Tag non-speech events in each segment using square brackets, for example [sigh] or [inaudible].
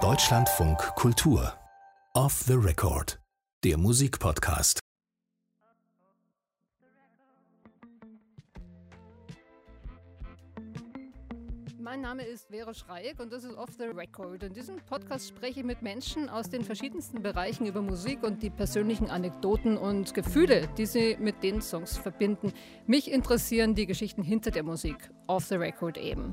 Deutschlandfunk Kultur. Off the Record. Der Musikpodcast. Mein Name ist Vera Schreieck und das ist Off the Record. In diesem Podcast spreche ich mit Menschen aus den verschiedensten Bereichen über Musik und die persönlichen Anekdoten und Gefühle, die sie mit den Songs verbinden. Mich interessieren die Geschichten hinter der Musik. Off the Record eben.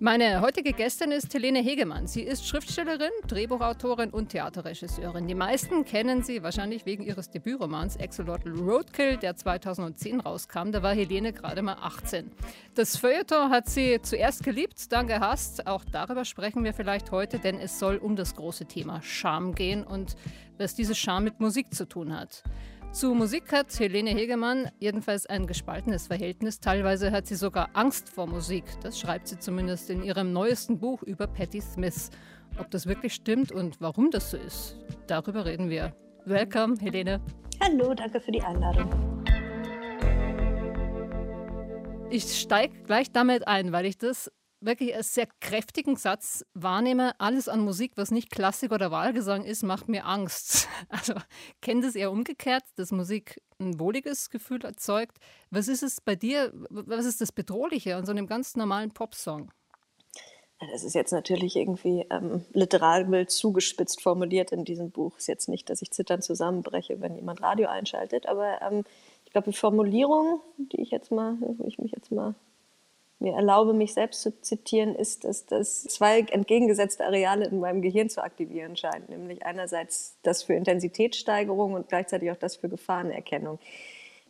Meine heutige Gästin ist Helene Hegemann. Sie ist Schriftstellerin, Drehbuchautorin und Theaterregisseurin. Die meisten kennen sie wahrscheinlich wegen ihres Debütromans Axolotl Roadkill, der 2010 rauskam. Da war Helene gerade mal 18. Das Feuilleton hat sie zuerst geliebt, dann gehasst. Auch darüber sprechen wir vielleicht heute, denn es soll um das große Thema Scham gehen und was diese Scham mit Musik zu tun hat. Zu Musik hat Helene Hegemann jedenfalls ein gespaltenes Verhältnis. Teilweise hat sie sogar Angst vor Musik. Das schreibt sie zumindest in ihrem neuesten Buch über Patti Smith. Ob das wirklich stimmt und warum das so ist, darüber reden wir. Welcome, Helene. Hallo, danke für die Einladung. Ich steige gleich damit ein, weil ich das wirklich als sehr kräftigen Satz wahrnehme, alles an Musik, was nicht Klassik oder Wahlgesang ist, macht mir Angst. [laughs] Also kennt es eher umgekehrt, dass Musik ein wohliges Gefühl erzeugt. Was ist es bei dir, was ist das Bedrohliche an so einem ganz normalen Popsong? Das ist jetzt natürlich irgendwie ähm, literalbild zugespitzt formuliert in diesem Buch. Ist jetzt nicht, dass ich zitternd zusammenbreche, wenn jemand Radio einschaltet, aber ähm, ich glaube, die Formulierung, die ich jetzt mal, wo ich mich jetzt mal mir erlaube, mich selbst zu zitieren, ist, dass das zwei entgegengesetzte Areale in meinem Gehirn zu aktivieren scheint. Nämlich einerseits das für Intensitätssteigerung und gleichzeitig auch das für Gefahrenerkennung.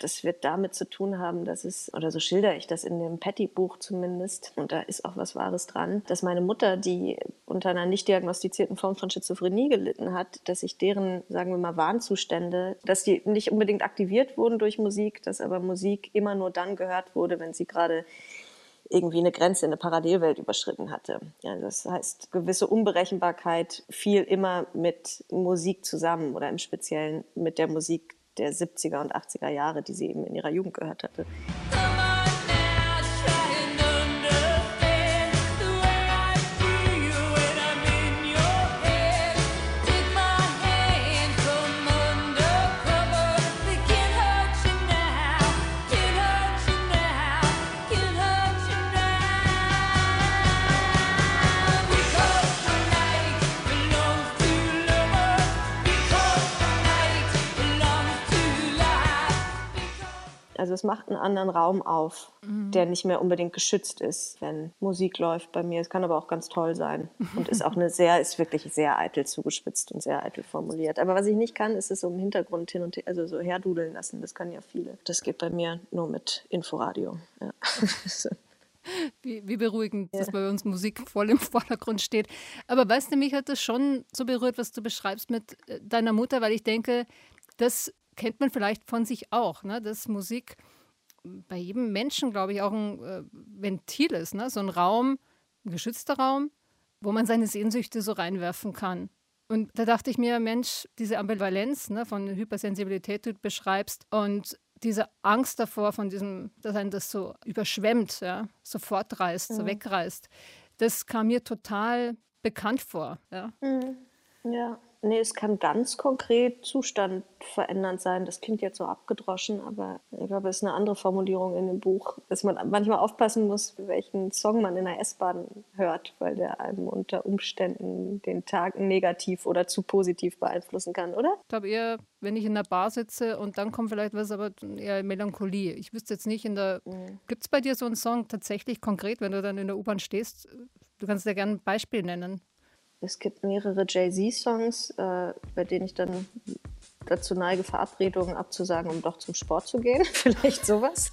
Das wird damit zu tun haben, dass es, oder so schildere ich das in dem Patty-Buch zumindest, und da ist auch was Wahres dran, dass meine Mutter, die unter einer nicht diagnostizierten Form von Schizophrenie gelitten hat, dass sich deren, sagen wir mal, Warnzustände, dass die nicht unbedingt aktiviert wurden durch Musik, dass aber Musik immer nur dann gehört wurde, wenn sie gerade irgendwie eine Grenze in eine Parallelwelt überschritten hatte. Ja, das heißt, gewisse Unberechenbarkeit fiel immer mit Musik zusammen oder im Speziellen mit der Musik der 70er und 80er Jahre, die sie eben in ihrer Jugend gehört hatte. Also es macht einen anderen Raum auf, mhm. der nicht mehr unbedingt geschützt ist, wenn Musik läuft bei mir. Es kann aber auch ganz toll sein und ist auch eine [laughs] sehr, ist wirklich sehr eitel zugespitzt und sehr eitel formuliert. Aber was ich nicht kann, ist es so im Hintergrund hin und her, also so herdudeln lassen. Das können ja viele. Das geht bei mir nur mit Inforadio. Ja. [laughs] Wie, wie, beruhigend, ja. dass bei uns Musik voll im Vordergrund steht. Aber weißt du, mich hat das schon so berührt, was du beschreibst mit äh, deiner Mutter, weil ich denke, das kennt man vielleicht von sich auch, ne? dass Musik bei jedem Menschen, glaube ich, auch ein äh, Ventil ist, ne? so ein Raum, ein geschützter Raum, wo man seine Sehnsüchte so reinwerfen kann. Und da dachte ich mir, Mensch, diese Ambivalenz ne, von Hypersensibilität, die du beschreibst, und diese Angst davor, von diesem, dass einen das so überschwemmt, ja, so fortreißt, mhm. so wegreißt, das kam mir total bekannt vor. Ja. Mhm. ja. Nee, es kann ganz konkret Zustand verändernd sein. Das klingt jetzt so abgedroschen, aber ich glaube, es ist eine andere Formulierung in dem Buch, dass man manchmal aufpassen muss, welchen Song man in der S-Bahn hört, weil der einem unter Umständen den Tag negativ oder zu positiv beeinflussen kann, oder? Ich glaube eher, wenn ich in der Bar sitze und dann kommt vielleicht was, aber eher Melancholie. Ich wüsste jetzt nicht in der. Mhm. Gibt es bei dir so einen Song tatsächlich konkret, wenn du dann in der U-Bahn stehst? Du kannst dir gerne ein Beispiel nennen. Es gibt mehrere Jay-Z-Songs, äh, bei denen ich dann dazu neige, Verabredungen abzusagen, um doch zum Sport zu gehen. [laughs] Vielleicht sowas.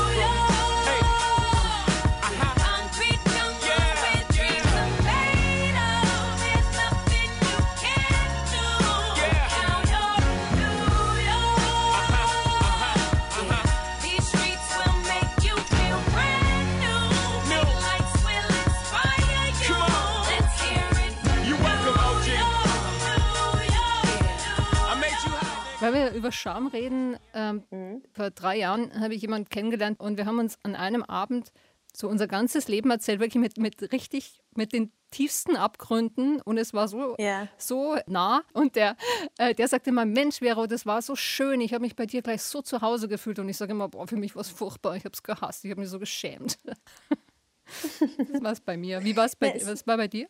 Weil wir über Scham reden, ähm, mhm. vor drei Jahren habe ich jemanden kennengelernt und wir haben uns an einem Abend so unser ganzes Leben erzählt, wirklich mit, mit richtig, mit den tiefsten Abgründen und es war so, yeah. so nah. Und der, äh, der sagte immer, Mensch, Vero, das war so schön, ich habe mich bei dir gleich so zu Hause gefühlt und ich sage immer, boah, für mich war es furchtbar, ich habe es gehasst, ich habe mich so geschämt. [laughs] das war es bei mir. Wie war es bei, was war bei dir?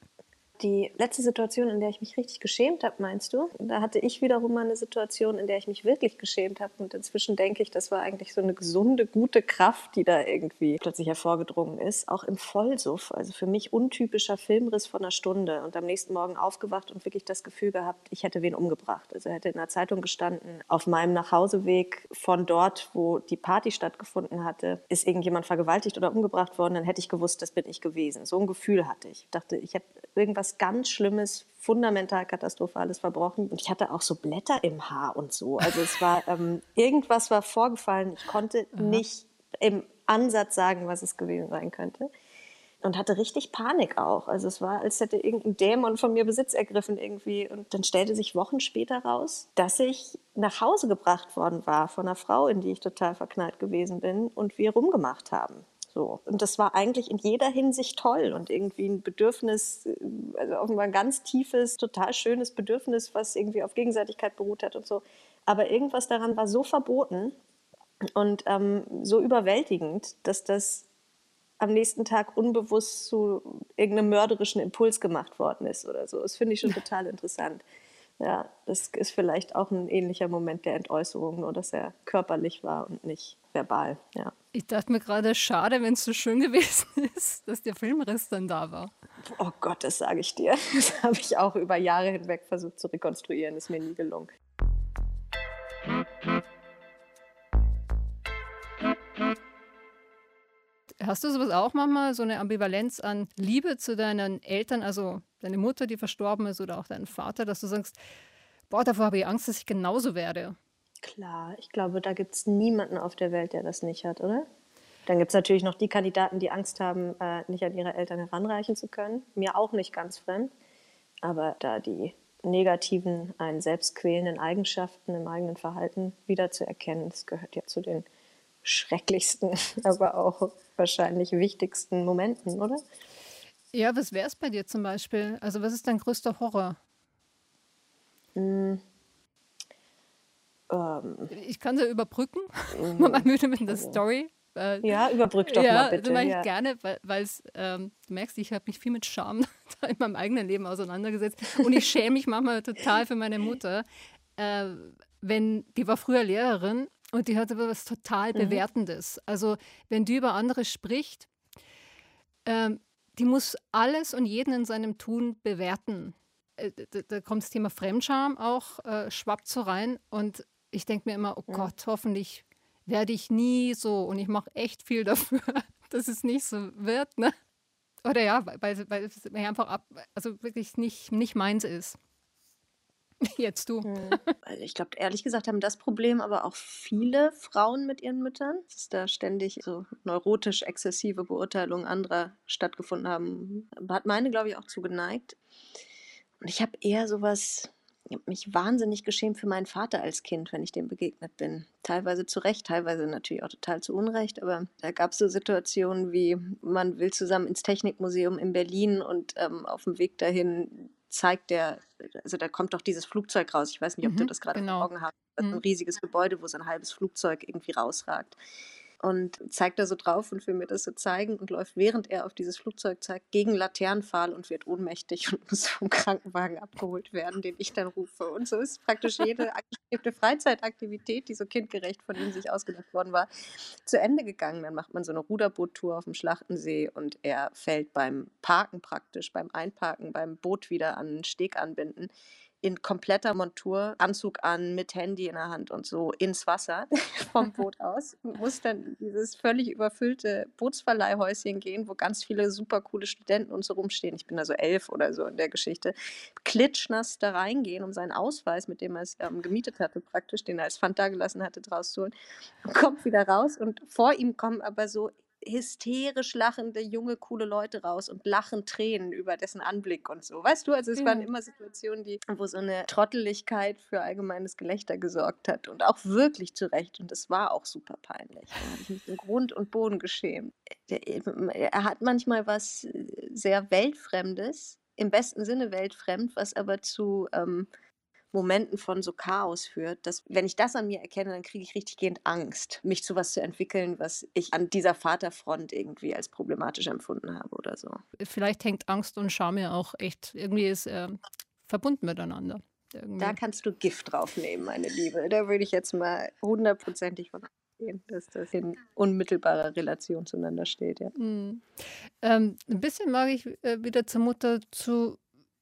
Die letzte Situation, in der ich mich richtig geschämt habe, meinst du? Da hatte ich wiederum mal eine Situation, in der ich mich wirklich geschämt habe. Und inzwischen denke ich, das war eigentlich so eine gesunde, gute Kraft, die da irgendwie plötzlich hervorgedrungen ist. Auch im Vollsuff. Also für mich untypischer Filmriss von einer Stunde. Und am nächsten Morgen aufgewacht und wirklich das Gefühl gehabt, ich hätte wen umgebracht. Also hätte in der Zeitung gestanden, auf meinem Nachhauseweg von dort, wo die Party stattgefunden hatte, ist irgendjemand vergewaltigt oder umgebracht worden. Dann hätte ich gewusst, das bin ich gewesen. So ein Gefühl hatte ich. Ich dachte, ich habe irgendwas ganz Schlimmes, fundamental katastrophales verbrochen. Und ich hatte auch so Blätter im Haar und so. Also es war, [laughs] ähm, irgendwas war vorgefallen. Ich konnte Aha. nicht im Ansatz sagen, was es gewesen sein könnte. Und hatte richtig Panik auch. Also es war, als hätte irgendein Dämon von mir Besitz ergriffen irgendwie. Und dann stellte sich Wochen später raus, dass ich nach Hause gebracht worden war von einer Frau, in die ich total verknallt gewesen bin und wir rumgemacht haben. So. Und das war eigentlich in jeder Hinsicht toll und irgendwie ein Bedürfnis, also offenbar ein ganz tiefes, total schönes Bedürfnis, was irgendwie auf Gegenseitigkeit beruht hat und so. Aber irgendwas daran war so verboten und ähm, so überwältigend, dass das am nächsten Tag unbewusst zu irgendeinem mörderischen Impuls gemacht worden ist oder so. Das finde ich schon [laughs] total interessant. Ja, das ist vielleicht auch ein ähnlicher Moment der Entäußerung, nur dass er körperlich war und nicht verbal. Ja. Ich dachte mir gerade, schade, wenn es so schön gewesen [laughs] ist, dass der Filmriss dann da war. Oh Gott, das sage ich dir. [laughs] Das habe ich auch über Jahre hinweg versucht zu rekonstruieren. Ist mir nie gelungen. Hast du sowas auch manchmal, so eine Ambivalenz an Liebe zu deinen Eltern, also deine Mutter, die verstorben ist, oder auch deinen Vater, dass du sagst, boah, davor habe ich Angst, dass ich genauso werde? Klar, ich glaube, da gibt es niemanden auf der Welt, der das nicht hat, oder? Dann gibt es natürlich noch die Kandidaten, die Angst haben, äh, nicht an ihre Eltern heranreichen zu können. Mir auch nicht ganz fremd. Aber da die negativen, einen selbst quälenden Eigenschaften im eigenen Verhalten wiederzuerkennen, das gehört ja zu den schrecklichsten, [laughs] aber auch wahrscheinlich wichtigsten Momenten, oder? Ja, was wäre es bei dir zum Beispiel? Also was ist dein größter Horror? Mm. Ähm, ich kann sie überbrücken. [laughs] Mm. Man müde mit der Story. Äh, ja, überbrück doch ja, mal bitte. Das mache ich ja. gerne, weil es, ähm, du merkst, ich habe mich viel mit Scham [laughs] in meinem eigenen Leben auseinandergesetzt. Und ich schäme mich manchmal total für meine Mutter. Äh, wenn, die war früher Lehrerin und die hatte was total mhm. Bewertendes. Mhm. Also wenn die über andere spricht, ähm, die muss alles und jeden in seinem Tun bewerten. Äh, da, da, kommt das Thema Fremdscham auch, äh, schwappt so rein. Und ich denke mir immer, oh ja. Gott, hoffentlich werde ich nie so. Und ich mache echt viel [laughs] dafür, dass es nicht so wird. Ne? Oder ja, weil, weil es mir einfach ab, also wirklich nicht, nicht meins ist. [laughs] Jetzt du. Hm. [laughs] Ich glaube, ehrlich gesagt haben das Problem aber auch viele Frauen mit ihren Müttern, dass da ständig so neurotisch exzessive Beurteilungen anderer stattgefunden haben. Hat meine, glaube ich, auch zu geneigt. Und ich habe eher sowas, ich habe mich wahnsinnig geschämt für meinen Vater als Kind, wenn ich dem begegnet bin. Teilweise zu Recht, teilweise natürlich auch total zu Unrecht, aber da gab es so Situationen wie, man will zusammen ins Technikmuseum in Berlin und ähm, auf dem Weg dahin zeigt der, also da kommt doch dieses Flugzeug raus. Ich weiß nicht, ob mhm, du das gerade genau. vor Augen hast. Das ist ein mhm. riesiges Gebäude, wo so ein halbes Flugzeug irgendwie rausragt. Und zeigt da so drauf und will mir das so zeigen und läuft, während er auf dieses Flugzeug zeigt, gegen Laternenpfahl und wird ohnmächtig und [laughs] muss vom Krankenwagen abgeholt werden, den ich dann rufe. Und so ist praktisch jede [laughs] angestrebte Freizeitaktivität, die so kindgerecht von ihm sich ausgedacht worden war, zu Ende gegangen. Dann macht man so eine Ruderboottour auf dem Schlachtensee und er fällt beim Parken praktisch, beim Einparken, beim Boot wieder an den Steg anbinden in kompletter Montur, Anzug an, mit Handy in der Hand und so ins Wasser [laughs] vom [laughs] Boot aus. Muss dann dieses völlig überfüllte Bootsverleihhäuschen gehen, wo ganz viele super coole Studenten und so rumstehen. Ich bin da so elf oder so in der Geschichte. Klitschnass da reingehen, um seinen Ausweis, mit dem er es ähm, gemietet hatte, praktisch, den er als Pfand da gelassen hatte, draus zu holen. Kommt wieder raus und vor ihm kommen aber so hysterisch lachende junge, coole Leute raus und lachen Tränen über dessen Anblick und so. Weißt du, also es ja. waren immer Situationen, die, wo so eine Trotteligkeit für allgemeines Gelächter gesorgt hat und auch wirklich zu Recht. Und es war auch super peinlich. Da habe ich mich in Grund und Boden geschämt. Er hat manchmal was äh, sehr Weltfremdes, im besten Sinne weltfremd, was aber zu ähm, Momenten von so Chaos führt, dass wenn ich das an mir erkenne, dann kriege ich richtig gehend Angst, mich zu was zu entwickeln, was ich an dieser Vaterfront irgendwie als problematisch empfunden habe oder so. Vielleicht hängt Angst und Scham ja auch echt irgendwie ist äh, verbunden miteinander. Irgendwie. Da kannst du Gift draufnehmen, meine Liebe. Da würde ich jetzt mal hundertprozentig von dass das in unmittelbarer Relation zueinander steht. Ja. Mhm. Ähm, ein bisschen mag ich äh, wieder zur Mutter zu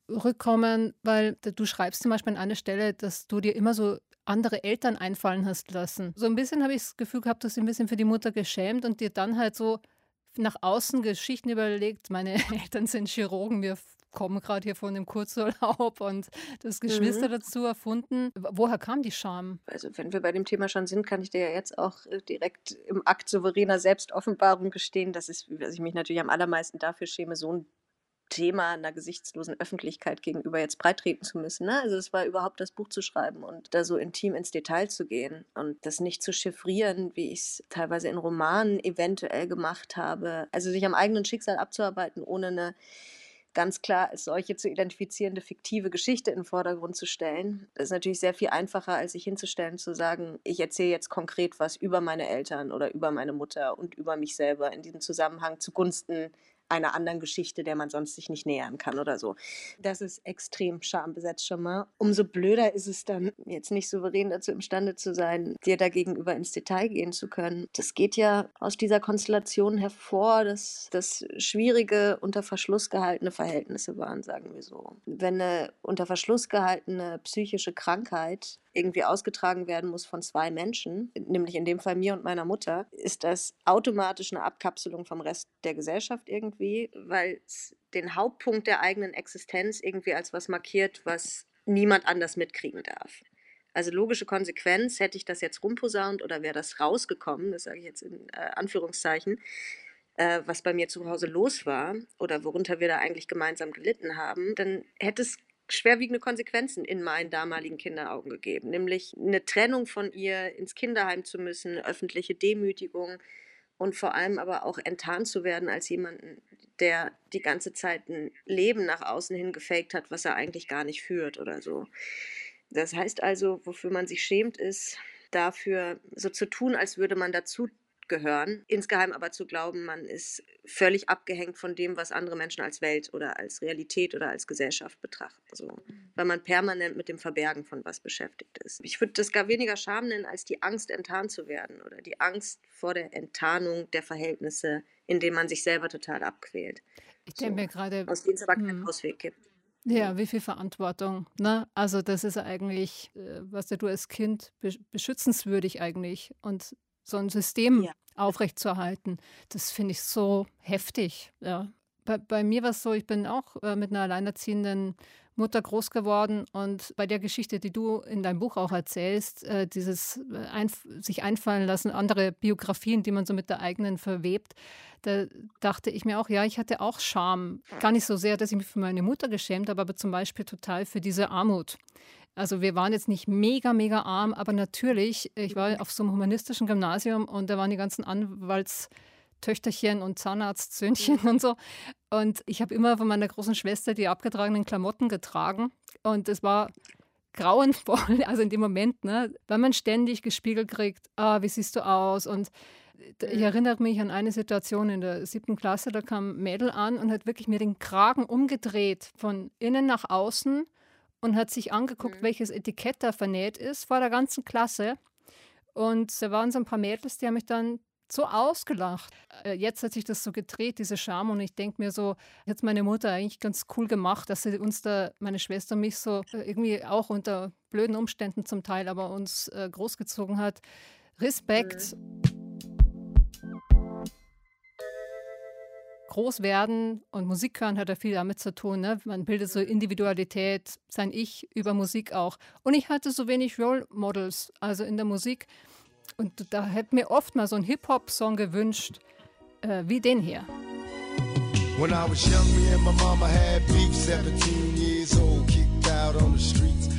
rückkommen, weil du schreibst zum Beispiel an einer Stelle, dass du dir immer so andere Eltern einfallen hast lassen. So ein bisschen habe ich das Gefühl gehabt, dass du ein bisschen für die Mutter geschämt und dir dann halt so nach außen Geschichten überlegt. Meine [laughs] Eltern sind Chirurgen, wir kommen gerade hier von dem Kurzurlaub und das Geschwister mhm. dazu erfunden. Woher kam die Scham? Also wenn wir bei dem Thema schon sind, kann ich dir ja jetzt auch äh, direkt im Akt souveräner Selbstoffenbarung gestehen, dass, es, dass ich mich natürlich am allermeisten dafür schäme, so ein Thema einer gesichtslosen Öffentlichkeit gegenüber jetzt breitreten zu müssen. Ne? Also es war überhaupt das Buch zu schreiben und da so intim ins Detail zu gehen und das nicht zu chiffrieren, wie ich es teilweise in Romanen eventuell gemacht habe. Also sich am eigenen Schicksal abzuarbeiten, ohne eine ganz klar als solche zu identifizierende fiktive Geschichte in den Vordergrund zu stellen. Das ist natürlich sehr viel einfacher, als sich hinzustellen, zu sagen, ich erzähle jetzt konkret was über meine Eltern oder über meine Mutter und über mich selber in diesem Zusammenhang zugunsten einer anderen Geschichte, der man sonst sich nicht nähern kann oder so. Das ist extrem schambesetzt schon mal. Umso blöder ist es dann, jetzt nicht souverän dazu imstande zu sein, dir dagegenüber ins Detail gehen zu können. Das geht ja aus dieser Konstellation hervor, dass das schwierige, unter Verschluss gehaltene Verhältnisse waren, sagen wir so. Wenn eine unter Verschluss gehaltene psychische Krankheit irgendwie ausgetragen werden muss von zwei Menschen, nämlich in dem Fall mir und meiner Mutter, ist das automatisch eine Abkapselung vom Rest der Gesellschaft irgendwie, weil es den Hauptpunkt der eigenen Existenz irgendwie als was markiert, was niemand anders mitkriegen darf. Also logische Konsequenz, hätte ich das jetzt rumposaunt oder wäre das rausgekommen, das sage ich jetzt in äh, Anführungszeichen, äh, was bei mir zu Hause los war oder worunter wir da eigentlich gemeinsam gelitten haben, dann hätte es schwerwiegende Konsequenzen in meinen damaligen Kinderaugen gegeben, nämlich eine Trennung von ihr, ins Kinderheim zu müssen, öffentliche Demütigung und vor allem aber auch enttarnt zu werden als jemanden, der die ganze Zeit ein Leben nach außen hin gefaked hat, was er eigentlich gar nicht führt oder so. Das heißt also, wofür man sich schämt, ist dafür so zu tun, als würde man dazu gehören. Insgeheim aber zu glauben, man ist völlig abgehängt von dem, was andere Menschen als Welt oder als Realität oder als Gesellschaft betrachten. So. Mhm. Weil man permanent mit dem Verbergen von was beschäftigt ist. Ich würde das gar weniger Scham nennen, als die Angst, enttarnt zu werden oder die Angst vor der Enttarnung der Verhältnisse, in denen man sich selber total abquält. Ich denke so. mir gerade. Aus denen es aber keinen hm. Ausweg gibt. Ja, wie viel Verantwortung. Ne? Also das ist eigentlich, äh, was du als Kind beschützenswürdig eigentlich. Und so ein System ja. aufrechtzuerhalten. Das finde ich so heftig. Ja. Bei, bei mir war es so, ich bin auch äh, mit einer alleinerziehenden Mutter groß geworden und bei der Geschichte, die du in deinem Buch auch erzählst, äh, dieses äh, einf sich einfallen lassen, andere Biografien, die man so mit der eigenen verwebt, da dachte ich mir auch, ja, ich hatte auch Scham. Gar nicht so sehr, dass ich mich für meine Mutter geschämt habe, aber zum Beispiel total für diese Armut. Also wir waren jetzt nicht mega, mega arm, aber natürlich, ich war auf so einem humanistischen Gymnasium und da waren die ganzen Anwaltstöchterchen und Zahnarztsöhnchen und so. Und ich habe immer von meiner großen Schwester die abgetragenen Klamotten getragen. Und es war grauenvoll, [laughs] also in dem Moment, ne, weil man ständig gespiegelt kriegt, ah, wie siehst du aus? Und ich mhm. erinnere mich an eine Situation in der siebten Klasse, da kam ein Mädel an und hat wirklich mir den Kragen umgedreht, von innen nach außen und hat sich angeguckt, mhm. welches Etikett da vernäht ist, vor der ganzen Klasse. Und da waren so ein paar Mädels, die haben mich dann so ausgelacht. Äh, jetzt hat sich das so gedreht, diese Scham. Und ich denke mir so, jetzt meine Mutter eigentlich ganz cool gemacht, dass sie uns da, meine Schwester und mich so äh, irgendwie auch unter blöden Umständen zum Teil, aber uns äh, großgezogen hat. Respekt. Groß werden und Musik hören hat ja viel damit zu tun. Ne? Man bildet so Individualität, sein Ich über Musik auch. Und ich hatte so wenig Role Models, also in der Musik. Und da hätte mir oft mal so ein Hip-Hop-Song gewünscht, äh, wie den hier. When I was young, me and my mama had beef, 17 years old, kicked out on the streets.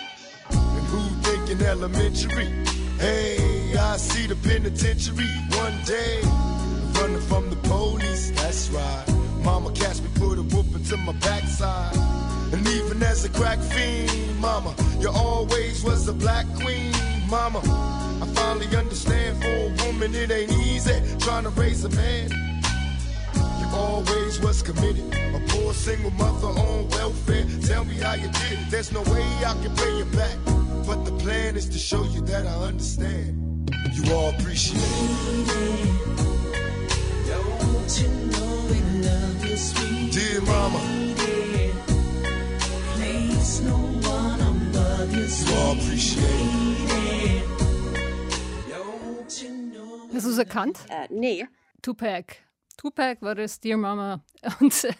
Thinking elementary? Hey, I see the penitentiary one day. Running from the police, that's right. Mama catch me, put a whoop into my backside. And even as a crack fiend, mama, you always was a black queen, mama. I finally understand for a woman it ain't easy trying to raise a man. You always was committed, a poor single mother on welfare. Tell me how you did it. There's no way I can pay you back, but the plan is to show you that I understand. You all appreciate it. Don't you know we love you, sweet Dear mama. Place no one above you, sweet You all appreciate it. Hast du es erkannt? Äh, nee. Tupac. Tupac war das Dear Mama. [laughs] Und äh,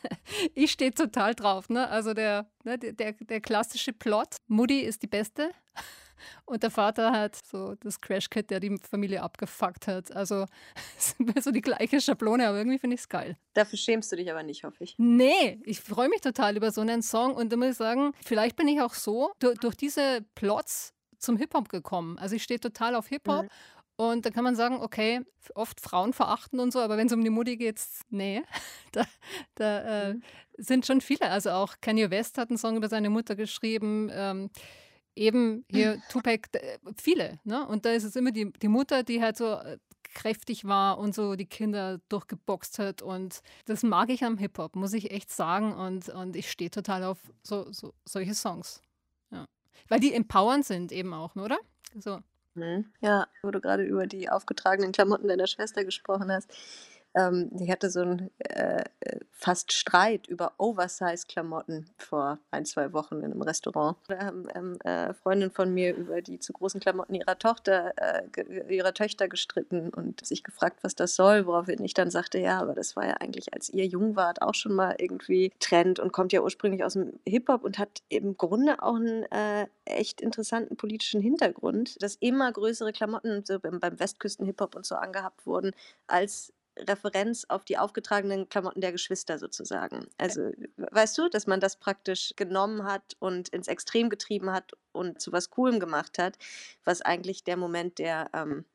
ich stehe total drauf. Ne? Also der, ne, der, der klassische Plot. Mutti ist die Beste. [laughs] Und der Vater hat so das Crash-Kit, der die Familie abgefuckt hat. Also [laughs] so die gleiche Schablone, aber irgendwie finde ich es geil. Dafür schämst du dich aber nicht, hoffe ich. Nee, ich freue mich total über so einen Song und da muss ich sagen, vielleicht bin ich auch so durch, durch diese Plots zum Hip-Hop gekommen. Also ich stehe total auf Hip-Hop. Mhm. Und da kann man sagen, okay, oft Frauen verachten und so, aber wenn es um die Mutti geht, nee, [laughs] da, da äh, mhm. sind schon viele. Also auch Kanye West hat einen Song über seine Mutter geschrieben. Ähm, eben hier [laughs] Tupac, viele. Ne? Und da ist es immer die, die Mutter, die halt so äh, kräftig war und so die Kinder durchgeboxt hat. Und das mag ich am Hip-Hop, muss ich echt sagen. Und, und ich stehe total auf so, so, solche Songs. Ja. Weil die empowernd sind eben auch, oder? So. Mhm. Ja, wo du gerade über die aufgetragenen Klamotten deiner Schwester gesprochen hast. Ähm, ich hatte so einen äh, fast Streit über Oversize-Klamotten vor ein, zwei Wochen in einem Restaurant. Da haben ähm, äh, Freundinnen von mir über die zu großen Klamotten ihrer Tochter, äh, ihrer Töchter gestritten und sich gefragt, was das soll, woraufhin ich dann sagte, ja, aber das war ja eigentlich, als ihr jung wart, auch schon mal irgendwie Trend und kommt ja ursprünglich aus dem Hip-Hop und hat im Grunde auch einen äh, echt interessanten politischen Hintergrund, dass immer größere Klamotten so beim, beim Westküsten-Hip-Hop und so angehabt wurden, als Referenz auf die aufgetragenen Klamotten der Geschwister sozusagen. Also weißt du, dass man das praktisch genommen hat und ins Extrem getrieben hat und zu was Coolem gemacht hat, was eigentlich der Moment der ähm,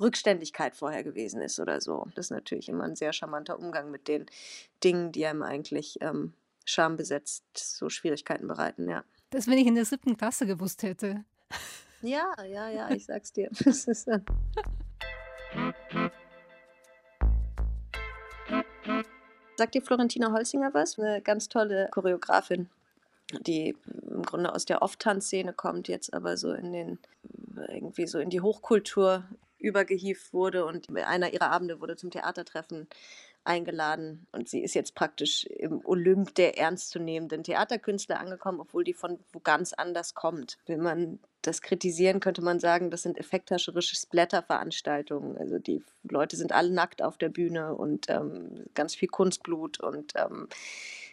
Rückständigkeit vorher gewesen ist oder so. Das ist natürlich immer ein sehr charmanter Umgang mit den Dingen, die einem eigentlich ähm, schambesetzt so Schwierigkeiten bereiten, ja. Das, wenn ich in der siebten Klasse gewusst hätte. Ja, ja, ja, ich sag's dir. [laughs] Das ist, äh Sagt dir Florentina Holzinger was? Eine ganz tolle Choreografin, die im Grunde aus der Off-Tanzszene kommt, jetzt aber so in den, irgendwie so in die Hochkultur übergehieft wurde und einer ihrer Abende wurde zum Theatertreffen eingeladen und sie ist jetzt praktisch im Olymp der ernstzunehmenden Theaterkünstler angekommen, obwohl die von wo ganz anders kommt. Wenn man das kritisieren, könnte man sagen, das sind effekthascherische Splatter-Veranstaltungen. Also die Leute sind alle nackt auf der Bühne und ähm, ganz viel Kunstblut und ähm,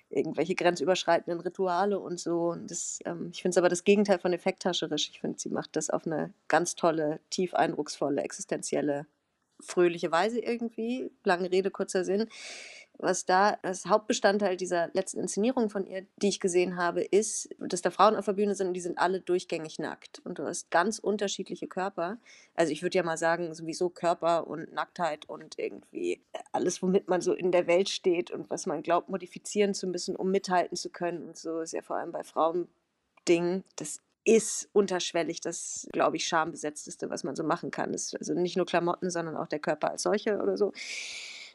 irgendwelche grenzüberschreitenden Rituale und so. Und das, ähm, ich finde es aber das Gegenteil von effekthascherisch. Ich finde, sie macht das auf eine ganz tolle, tief eindrucksvolle, existenzielle fröhliche Weise irgendwie. Lange Rede, kurzer Sinn was da das Hauptbestandteil dieser letzten Inszenierung von ihr, die ich gesehen habe, ist, dass da Frauen auf der Bühne sind und die sind alle durchgängig nackt. Und du hast ganz unterschiedliche Körper. Also ich würde ja mal sagen, sowieso Körper und Nacktheit und irgendwie alles, womit man so in der Welt steht und was man glaubt, modifizieren zu müssen, um mithalten zu können. Und so ist ja vor allem bei Frauen Ding. Das ist unterschwellig das, glaube ich, schambesetzteste, was man so machen kann. Das ist also nicht nur Klamotten, sondern auch der Körper als solcher oder so.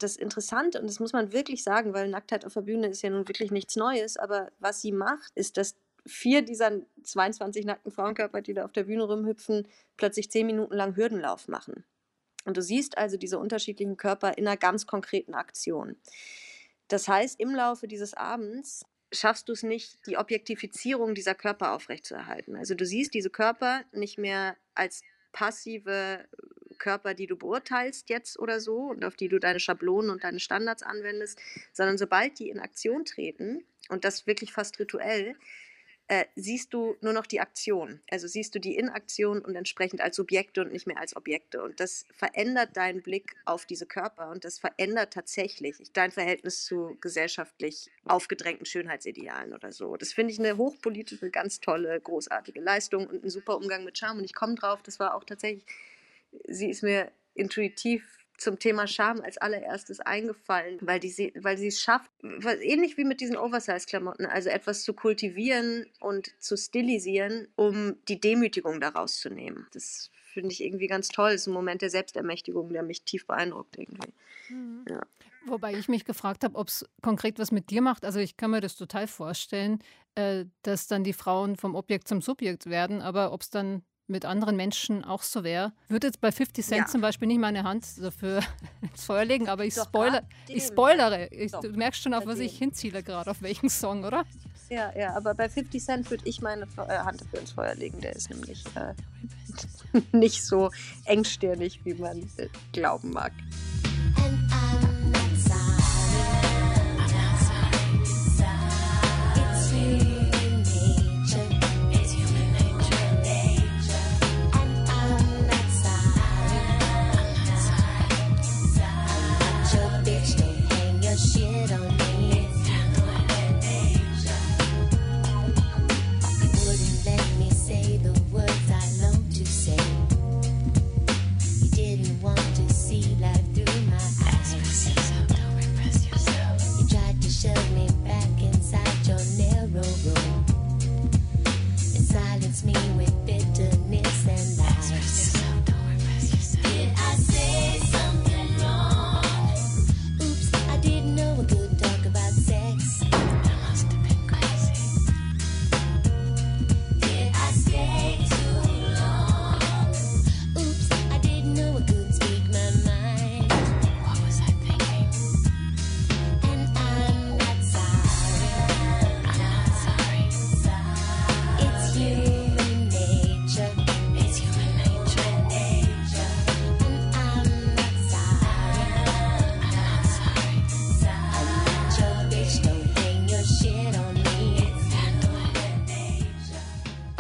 Das Interessante, und das muss man wirklich sagen, weil Nacktheit auf der Bühne ist ja nun wirklich nichts Neues, aber was sie macht, ist, dass vier dieser 22 nackten Frauenkörper, die da auf der Bühne rumhüpfen, plötzlich zehn Minuten lang Hürdenlauf machen. Und du siehst also diese unterschiedlichen Körper in einer ganz konkreten Aktion. Das heißt, im Laufe dieses Abends schaffst du es nicht, die Objektifizierung dieser Körper aufrechtzuerhalten. Also du siehst diese Körper nicht mehr als passive Körper, die du beurteilst jetzt oder so und auf die du deine Schablonen und deine Standards anwendest, sondern sobald die in Aktion treten, und das wirklich fast rituell, äh, siehst du nur noch die Aktion. Also siehst du die in Aktion und entsprechend als Subjekte und nicht mehr als Objekte. Und das verändert deinen Blick auf diese Körper und das verändert tatsächlich dein Verhältnis zu gesellschaftlich aufgedrängten Schönheitsidealen oder so. Das finde ich eine hochpolitische, ganz tolle, großartige Leistung und ein super Umgang mit Charme. Und ich komme drauf, das war auch tatsächlich, sie ist mir intuitiv zum Thema Scham als allererstes eingefallen, weil, die, weil sie es schafft, ähnlich wie mit diesen Oversize-Klamotten, also etwas zu kultivieren und zu stilisieren, um die Demütigung daraus zu nehmen. Das finde ich irgendwie ganz toll. Das ist ein Moment der Selbstermächtigung, der mich tief beeindruckt irgendwie. Mhm. Ja. Wobei ich mich gefragt habe, ob es konkret was mit dir macht. Also ich kann mir das total vorstellen, äh, dass dann die Frauen vom Objekt zum Subjekt werden, aber ob es dann mit anderen Menschen auch so wäre. Würde jetzt bei 50 Cent ja. zum Beispiel nicht meine Hand dafür [laughs] ins Feuer legen, aber ich, spoiler, ich spoilere. Ich, du merkst schon, auf was ich hinziele gerade, auf welchen Song, oder? Ja, ja, aber bei 50 Cent würde ich meine äh, Hand dafür ins Feuer legen. Der ist nämlich äh, [laughs] nicht so engstirnig, wie man äh, glauben mag.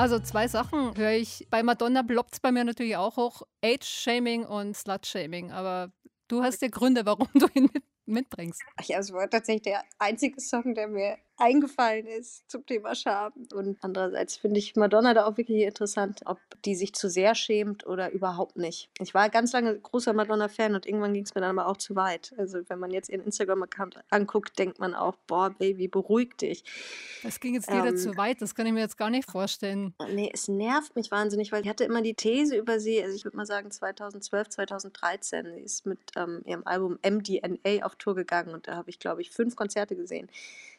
Also zwei Sachen höre ich. Bei Madonna bloppt es bei mir natürlich auch hoch. Age-Shaming und Slut-Shaming. Aber du hast ja Gründe, warum [laughs] du ihn mit, mitbringst. Ja, es war tatsächlich der einzige Song, der mir eingefallen ist zum Thema Scham. Und andererseits finde ich Madonna da auch wirklich interessant, ob die sich zu sehr schämt oder überhaupt nicht. Ich war ganz lange großer Madonna-Fan und irgendwann ging es mir dann aber auch zu weit. Also wenn man jetzt ihren Instagram-Account anguckt, denkt man auch, boah, Baby, beruhig dich. Das ging jetzt wieder ähm, zu weit, das kann ich mir jetzt gar nicht vorstellen. Nee, es nervt mich wahnsinnig, weil ich hatte immer die These über sie, also ich würde mal sagen 2012, 2013, sie ist mit ähm, ihrem Album MDNA auf Tour gegangen und da habe ich, glaube ich, fünf Konzerte gesehen.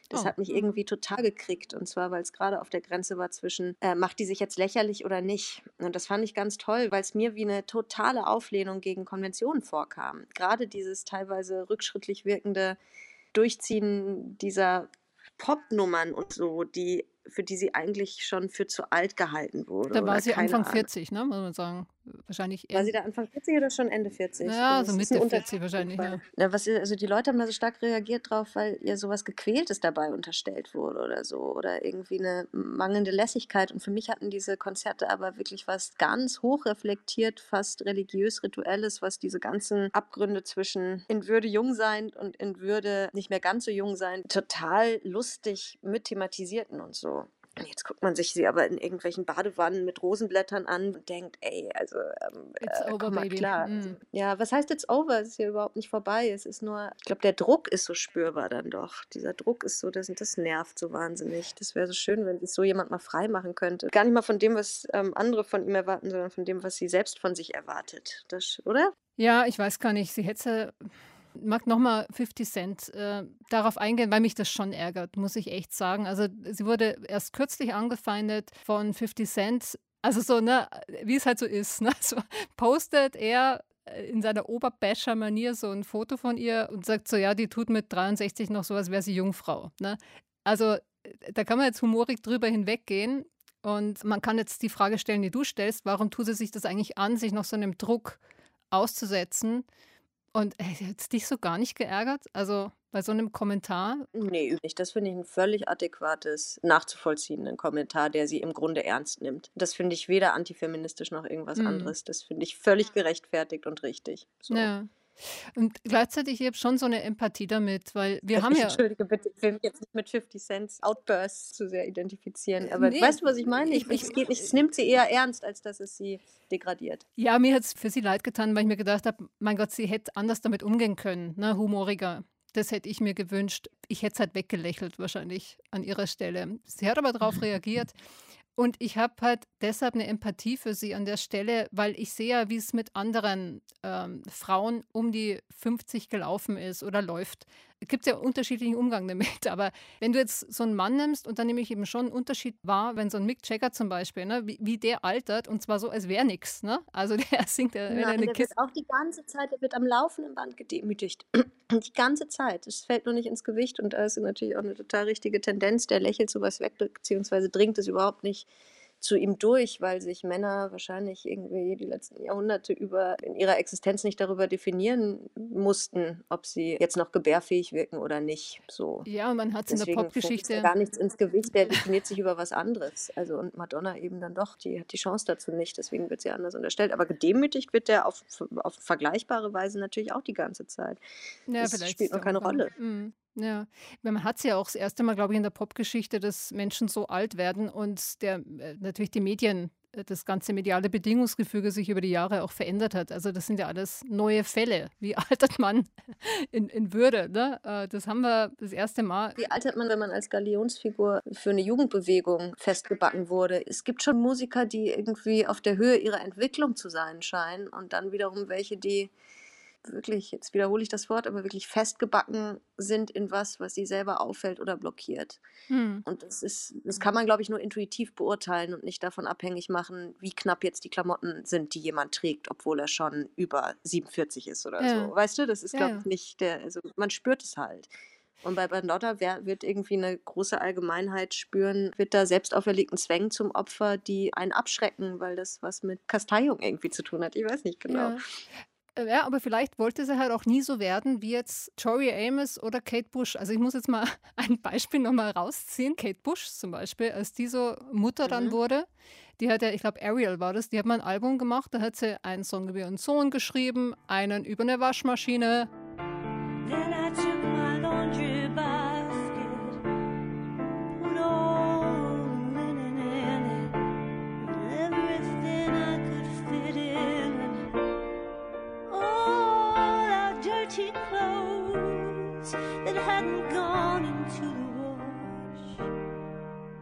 Das oh. hat mich mhm. irgendwie total gekriegt. Und zwar, weil es gerade auf der Grenze war zwischen, äh, macht die sich jetzt lächerlich oder nicht. Und das fand ich ganz toll, weil es mir wie eine totale Auflehnung gegen Konventionen vorkam. Gerade dieses teilweise rückschrittlich wirkende Durchziehen dieser Popnummern und so, die für die sie eigentlich schon für zu alt gehalten wurde. Da war sie Anfang Ahnung. 40, ne, muss man sagen. Wahrscheinlich. War sie da Anfang 40 oder schon Ende 40? Ja, so Mitte 40 wahrscheinlich. Ja. ja. was, also die Leute haben da so stark reagiert drauf, weil ihr sowas Gequältes dabei unterstellt wurde oder so. Oder irgendwie eine mangelnde Lässigkeit. Und für mich hatten diese Konzerte aber wirklich was ganz hochreflektiert, fast religiös-rituelles, was diese ganzen Abgründe zwischen in Würde jung sein und in Würde nicht mehr ganz so jung sein, total lustig mit thematisierten und so. Jetzt guckt man sich sie aber in irgendwelchen Badewannen mit Rosenblättern an und denkt, ey, also ähm, it's äh, over, baby. klar. Mm. Ja, was heißt it's over? Es ist ja überhaupt nicht vorbei. Es ist nur, ich glaube, der Druck ist so spürbar dann doch. Dieser Druck ist so, das, das nervt so wahnsinnig. Das wäre so schön, wenn sich so jemand mal frei machen könnte. Gar nicht mal von dem, was ähm, andere von ihm erwarten, sondern von dem, was sie selbst von sich erwartet. Das, oder? Ja, ich weiß gar nicht. Sie hätte mag nochmal 50 Cent äh, darauf eingehen, weil mich das schon ärgert, muss ich echt sagen. Also sie wurde erst kürzlich angefeindet von 50 Cent. Also so, ne, wie es halt so ist. Ne? [laughs] So postet er äh, in seiner Oberbasher-Manier so ein Foto von ihr und sagt so, ja, die tut mit 63 noch so, als wäre sie Jungfrau. Ne? Also äh, da kann man jetzt humorig drüber hinweggehen. Und man kann jetzt die Frage stellen, die du stellst, warum tut sie sich das eigentlich an, sich noch so einem Druck auszusetzen? Und äh, hat es dich so gar nicht geärgert? Also bei so einem Kommentar? Nee, nicht. Das finde ich ein völlig adäquates, nachzuvollziehenden Kommentar, der sie im Grunde ernst nimmt. Das finde ich weder antifeministisch noch irgendwas mhm. anderes. Das finde ich völlig gerechtfertigt und richtig. So. Ja. Und gleichzeitig habe ich schon so eine Empathie damit, weil wir haben ja. Entschuldige bitte, ich will mich jetzt nicht mit 50 Cent Outbursts zu sehr identifizieren. Aber nee, weißt du, was ich meine? Ich, ich, es, geht es nimmt sie eher ernst, als dass es sie degradiert. Ja, mir hat es für sie leid getan, weil ich mir gedacht habe, mein Gott, sie hätte anders damit umgehen können, ne? humoriger. Das hätte ich mir gewünscht. Ich hätte es halt weggelächelt wahrscheinlich an ihrer Stelle. Sie hat aber darauf [laughs] reagiert. Und ich habe halt deshalb eine Empathie für sie an der Stelle, weil ich sehe ja, wie es mit anderen ähm, Frauen um die 50 gelaufen ist oder läuft gibt es ja unterschiedlichen Umgang damit. [laughs] Aber wenn du jetzt so einen Mann nimmst, und dann nehme ich eben schon einen Unterschied wahr, wenn so ein Mick Jagger zum Beispiel, ne, wie, wie der altert, und zwar so, als wäre nichts. Ne? Also [laughs] der singt ja, wenn Nein, er der Kiste. wird auch die ganze Zeit, der wird am laufenden Band gedemütigt. [clears throat] die ganze Zeit. Es fällt nur nicht ins Gewicht und da ist natürlich auch eine total richtige Tendenz. Der lächelt sowas weg, beziehungsweise dringt es überhaupt nicht zu ihm durch, weil sich Männer wahrscheinlich irgendwie die letzten Jahrhunderte über in ihrer Existenz nicht darüber definieren mussten, ob sie jetzt noch gebärfähig wirken oder nicht. So. Ja, und man hat es in der Popgeschichte ja gar nichts ins Gewicht, der definiert sich über was anderes. Also und Madonna eben dann doch, die hat die Chance dazu nicht, deswegen wird sie anders unterstellt. Aber gedemütigt wird der auf, auf vergleichbare Weise natürlich auch die ganze Zeit. Ja, das spielt noch keine Rolle. Mhm. Ja, man hat es ja auch das erste Mal, glaube ich, in der Popgeschichte, dass Menschen so alt werden und der äh, natürlich die Medien, äh, das ganze mediale Bedingungsgefüge sich über die Jahre auch verändert hat. Also das sind ja alles neue Fälle. Wie [laughs] altert man in, in Würde? Ne? Äh, das haben wir das erste Mal. Wie altert man, wenn man als Galionsfigur für eine Jugendbewegung festgebacken wurde? Es gibt schon Musiker, die irgendwie auf der Höhe ihrer Entwicklung zu sein scheinen und dann wiederum welche, die wirklich, jetzt wiederhole ich das Wort, aber wirklich festgebacken sind in was, was sie selber auffällt oder blockiert. Hm. Und das ist, das kann man, glaube ich, nur intuitiv beurteilen und nicht davon abhängig machen, wie knapp jetzt die Klamotten sind, die jemand trägt, obwohl er schon über 47 ist oder ja. so. Weißt du, das ist, glaube ich, nicht der, also man spürt es halt. Und bei Bandotta wird irgendwie eine große Allgemeinheit spüren, wird da selbst auferlegten Zwängen zum Opfer, die einen abschrecken, weil das was mit Kasteiung irgendwie zu tun hat. Ich weiß nicht genau. Ja. Äh, ja, aber vielleicht wollte sie halt auch nie so werden wie jetzt Tori Amos oder Kate Bush. Also ich muss jetzt mal [laughs] ein Beispiel nochmal rausziehen. Kate Bush zum Beispiel, als die so Mutter mhm. dann wurde, die hat ja, ich glaube Ariel war das, die hat mal ein Album gemacht, da hat sie einen Song über ihren Sohn geschrieben, einen über eine Waschmaschine. That hadn't gone into the wash,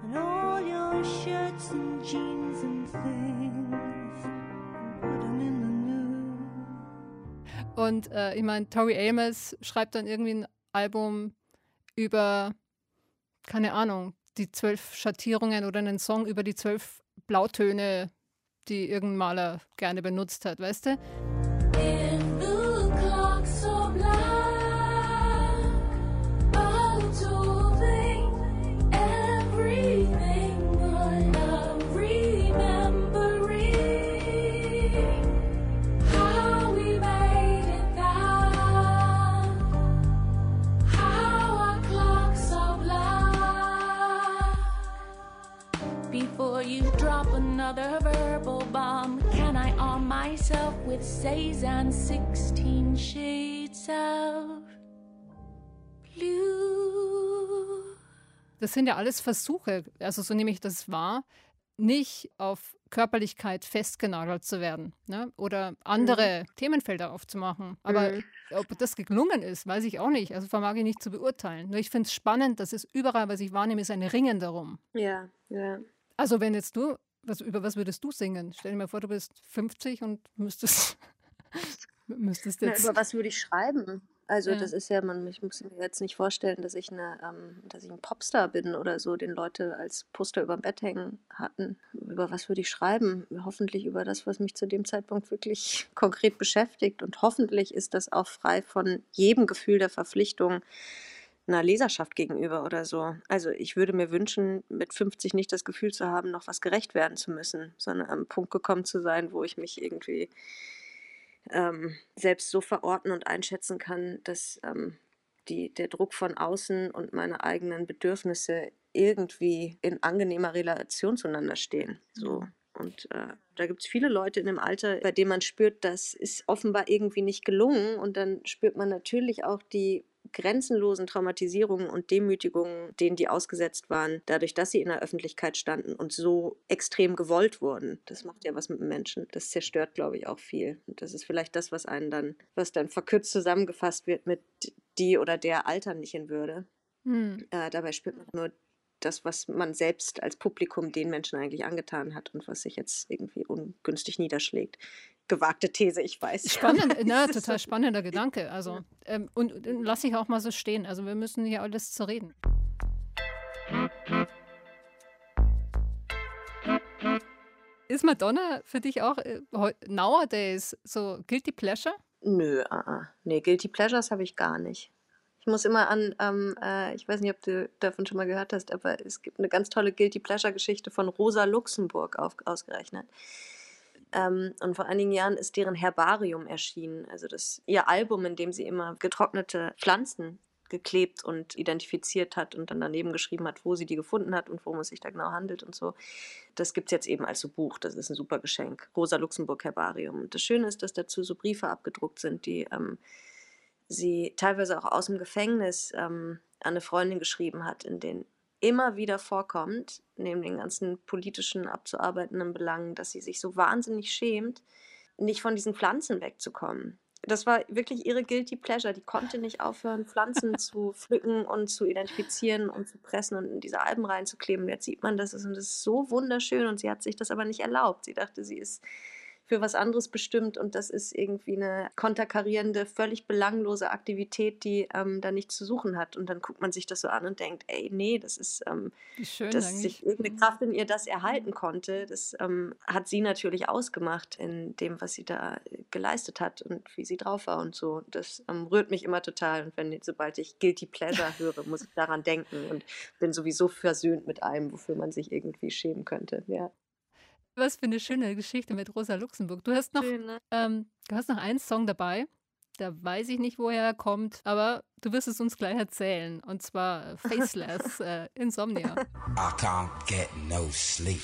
and all your shirts and jeans and things, and put them in the new. Und äh, ich meine, Tori Amos schreibt dann irgendwie ein Album über, keine Ahnung, die zwölf Schattierungen oder einen Song über die zwölf Blautöne, die irgendein Maler gerne benutzt hat, weißt du? Another verbal bomb? Can I arm myself with Cezanne 16 shades of blue? Das sind ja alles Versuche, also so nehme ich das wahr, nicht auf Körperlichkeit festgenagelt zu werden ne? oder andere mhm. Themenfelder aufzumachen. Aber mhm. ob das gelungen ist, weiß ich auch nicht. Also vermag ich nicht zu beurteilen. Nur ich finde es spannend, dass es überall, was ich wahrnehme, ist ein Ringen darum. Ja, ja. Also wenn jetzt du, was, über was würdest du singen? Stell dir mal vor, du bist 50 und müsstest, [laughs] müsstest jetzt... Na, über was würde ich schreiben? Also ja. das ist ja, man, ich muss mir jetzt nicht vorstellen, dass ich eine, ähm, dass ich ein Popstar bin oder so, den Leute als Poster über dem Bett hängen hatten. Über was würde ich schreiben? Hoffentlich über das, was mich zu dem Zeitpunkt wirklich [laughs] konkret beschäftigt. Und hoffentlich ist das auch frei von jedem Gefühl der Verpflichtung einer Leserschaft gegenüber oder so. Also ich würde mir wünschen, mit 50 nicht das Gefühl zu haben, noch was gerecht werden zu müssen, sondern am Punkt gekommen zu sein, wo ich mich irgendwie ähm, selbst so verorten und einschätzen kann, dass ähm, die, der Druck von außen und meine eigenen Bedürfnisse irgendwie in angenehmer Relation zueinander stehen. So. Mhm. Und äh, da gibt es viele Leute in dem Alter, bei denen man spürt, das ist offenbar irgendwie nicht gelungen. Und dann spürt man natürlich auch die grenzenlosen Traumatisierungen und Demütigungen, denen die ausgesetzt waren, dadurch, dass sie in der Öffentlichkeit standen und so extrem gewollt wurden. Das macht ja was mit dem Menschen. Das zerstört, glaube ich, auch viel. Und das ist vielleicht das, was einen dann, was dann verkürzt zusammengefasst wird mit die oder der altern nicht in Würde. Hm. Äh, dabei spürt man nur das, was man selbst als Publikum den Menschen eigentlich angetan hat und was sich jetzt irgendwie ungünstig niederschlägt gewagte These, ich weiß. Spannend, [laughs] ne, total spannender Gedanke. [laughs] Also, ähm, und, und lasse ich auch mal so stehen. Also, wir müssen hier alles zu reden. Ist Madonna für dich auch äh, nowadays so Guilty Pleasure? Nö, uh, nee, Guilty Pleasures habe ich gar nicht. Ich muss immer an, ähm, äh, ich weiß nicht, ob du davon schon mal gehört hast, aber es gibt eine ganz tolle Guilty Pleasure Geschichte von Rosa Luxemburg auf, ausgerechnet. Ähm, und vor einigen Jahren ist deren Herbarium erschienen, also das ihr Album, in dem sie immer getrocknete Pflanzen geklebt und identifiziert hat und dann daneben geschrieben hat, wo sie die gefunden hat und worum es sich da genau handelt und so. Das gibt es jetzt eben als so Buch. Das ist ein super Geschenk. Rosa Luxemburg Herbarium. Und das Schöne ist, dass dazu so Briefe abgedruckt sind, die ähm, sie teilweise auch aus dem Gefängnis ähm, an eine Freundin geschrieben hat, in denen immer wieder vorkommt, neben den ganzen politischen abzuarbeitenden Belangen, dass sie sich so wahnsinnig schämt, nicht von diesen Pflanzen wegzukommen. Das war wirklich ihre guilty pleasure. Die konnte nicht aufhören, Pflanzen [laughs] zu pflücken und zu identifizieren und zu pressen und in diese Alben reinzukleben. Jetzt sieht man das und das ist so wunderschön und sie hat sich das aber nicht erlaubt. Sie dachte, sie ist für was anderes bestimmt und das ist irgendwie eine konterkarierende, völlig belanglose Aktivität, die ähm, da nichts zu suchen hat. Und dann guckt man sich das so an und denkt, ey, nee, das ist, ähm, schön, dass eigentlich. sich irgendeine mhm. Kraft in ihr das erhalten konnte. Das ähm, hat sie natürlich ausgemacht in dem, was sie da geleistet hat und wie sie drauf war und so. Das ähm, rührt mich immer total. Und wenn, sobald ich Guilty Pleasure [laughs] höre, muss ich daran denken und bin sowieso versöhnt mit allem, wofür man sich irgendwie schämen könnte. Ja. Was für eine schöne Geschichte mit Rosa Luxemburg. Du hast noch, Schön, ne? ähm, du hast noch einen Song dabei. Da weiß ich nicht, woher er kommt, aber du wirst es uns gleich erzählen. Und zwar [laughs] Faceless, äh, Insomnia. I can't get no sleep.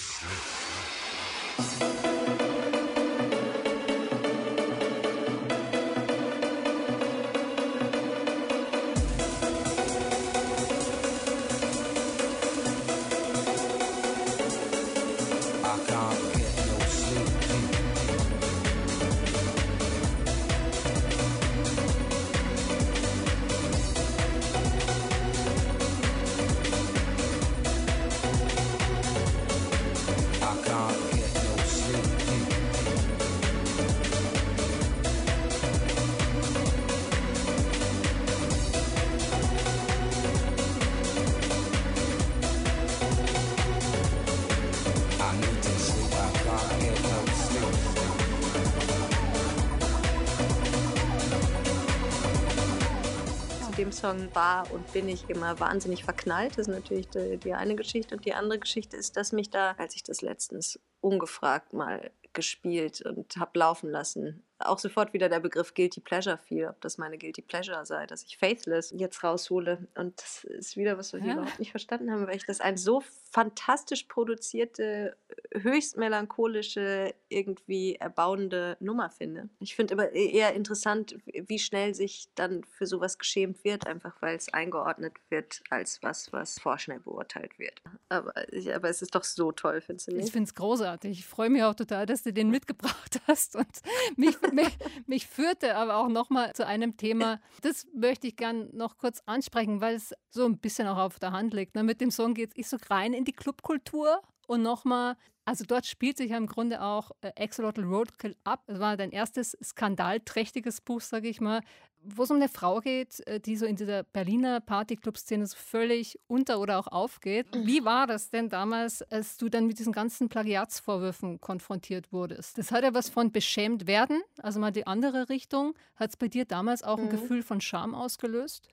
Song war und bin ich immer wahnsinnig verknallt. Das ist natürlich die, die eine Geschichte. Und die andere Geschichte ist, dass mich da, als ich das letztens ungefragt mal gespielt und habe laufen lassen, auch sofort wieder der Begriff Guilty Pleasure fiel, ob das meine Guilty Pleasure sei, dass ich Faithless jetzt raushole. Und das ist wieder was, was ich Ja. überhaupt nicht verstanden habe, weil ich das ein so fantastisch produzierte, höchst melancholische, irgendwie erbauende Nummer finde. Ich finde aber e-, eher interessant, wie schnell sich dann für sowas geschämt wird, einfach weil es eingeordnet wird als was, was vorschnell beurteilt wird. Aber, ich, aber es ist doch so toll, findest du Ich nicht? finde es großartig. Ich freue mich auch total, dass du den mitgebracht hast. Und [laughs] mich, [laughs] mich, mich führte aber auch nochmal zu einem Thema, das möchte ich gern noch kurz ansprechen, weil es so ein bisschen auch auf der Hand liegt. Ne? Mit dem Song geht es so rein in die Clubkultur und nochmal, also dort spielt sich ja im Grunde auch äh, Axolotl Roadkill ab. Das war dein erstes skandalträchtiges Buch, sage ich mal, wo es um eine Frau geht, äh, die so in dieser Berliner Partyclub-Szene so völlig unter oder auch aufgeht. Wie war das denn damals, als du dann mit diesen ganzen Plagiatsvorwürfen konfrontiert wurdest? Das hat ja was von beschämt werden, also mal die andere Richtung. Hat es bei dir damals auch ein Mhm. Gefühl von Scham ausgelöst?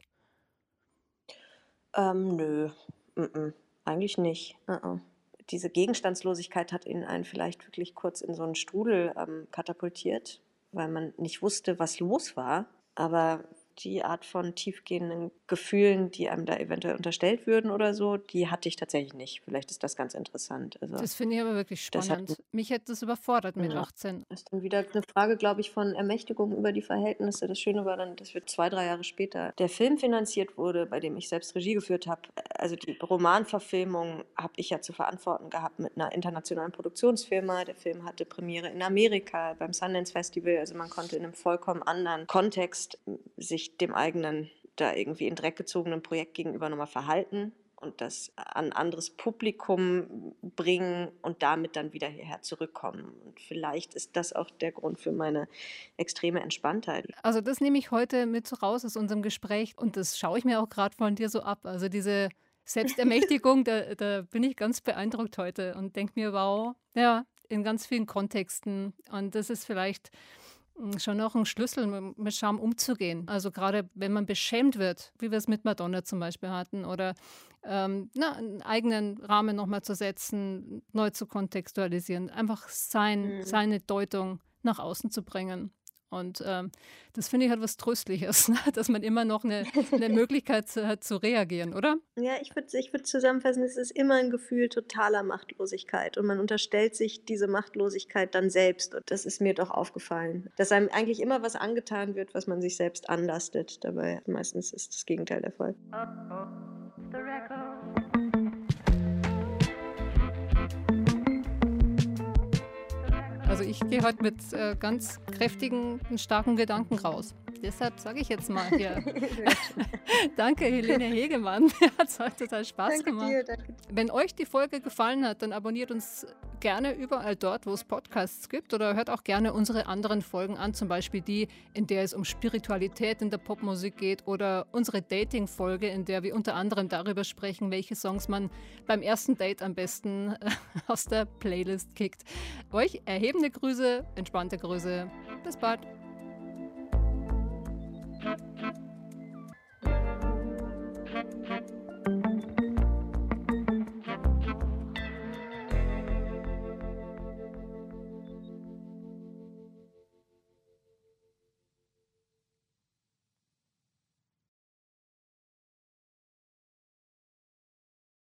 Ähm, nö, mm-mm. eigentlich nicht. Uh-uh. Diese Gegenstandslosigkeit hat ihn einen vielleicht wirklich kurz in so einen Strudel ähm, katapultiert, weil man nicht wusste, was los war. Aber die Art von tiefgehenden Gefühlen, die einem da eventuell unterstellt würden oder so, die hatte ich tatsächlich nicht. Vielleicht ist das ganz interessant. Also Das finde ich aber wirklich Das hat- spannend. Mich hätte das überfordert mit Ja. 18. Das ist dann wieder eine Frage, glaube ich, von Ermächtigung über die Verhältnisse. Das Schöne war dann, dass wir zwei, drei Jahre später der Film finanziert wurde, bei dem ich selbst Regie geführt habe. Also die Romanverfilmung habe ich ja zu verantworten gehabt mit einer internationalen Produktionsfirma. Der Film hatte Premiere in Amerika beim Sundance Festival. Also man konnte in einem vollkommen anderen Kontext sich dem eigenen, da irgendwie in Dreck gezogenen Projekt gegenüber nochmal verhalten und das an ein anderes Publikum bringen und damit dann wieder hierher zurückkommen. Und vielleicht ist das auch der Grund für meine extreme Entspanntheit. Also das nehme ich heute mit so raus aus unserem Gespräch und das schaue ich mir auch gerade von dir so ab. Also diese Selbstermächtigung, [laughs] da, da bin ich ganz beeindruckt heute und denke mir, wow, ja, in ganz vielen Kontexten. Und das ist vielleicht schon auch ein Schlüssel, mit mit Scham umzugehen. Also gerade wenn man beschämt wird, wie wir es mit Madonna zum Beispiel hatten, oder ähm, na, einen eigenen Rahmen nochmal zu setzen, neu zu kontextualisieren, einfach sein, Mhm. seine Deutung nach außen zu bringen. Und ähm, das finde ich halt was Tröstliches, [laughs] ne? dass man immer noch eine, eine [laughs] Möglichkeit zu- hat zu reagieren, oder? Ja, ich würde ich würd zusammenfassen, es ist immer ein Gefühl totaler Machtlosigkeit und man unterstellt sich diese Machtlosigkeit dann selbst. Und das ist mir doch aufgefallen, dass einem eigentlich immer was angetan wird, was man sich selbst anlastet. Dabei meistens ist das Gegenteil der Fall. Also ich gehe heute mit äh, ganz kräftigen, starken Gedanken raus. Deshalb sage ich jetzt mal hier. [laughs] [laughs] danke, Helene Hegemann. [laughs] Mir hat es heute total Spaß gemacht. danke dir. Wenn euch die Folge gefallen hat, dann abonniert uns gerne überall dort, wo es Podcasts gibt oder hört auch gerne unsere anderen Folgen an, zum Beispiel die, in der es um Spiritualität in der Popmusik geht oder unsere Dating-Folge, in der wir unter anderem darüber sprechen, welche Songs man beim ersten Date am besten äh, [laughs] aus der Playlist kickt. Euch erhebende Grüße, entspannte Grüße. Bis bald. Thank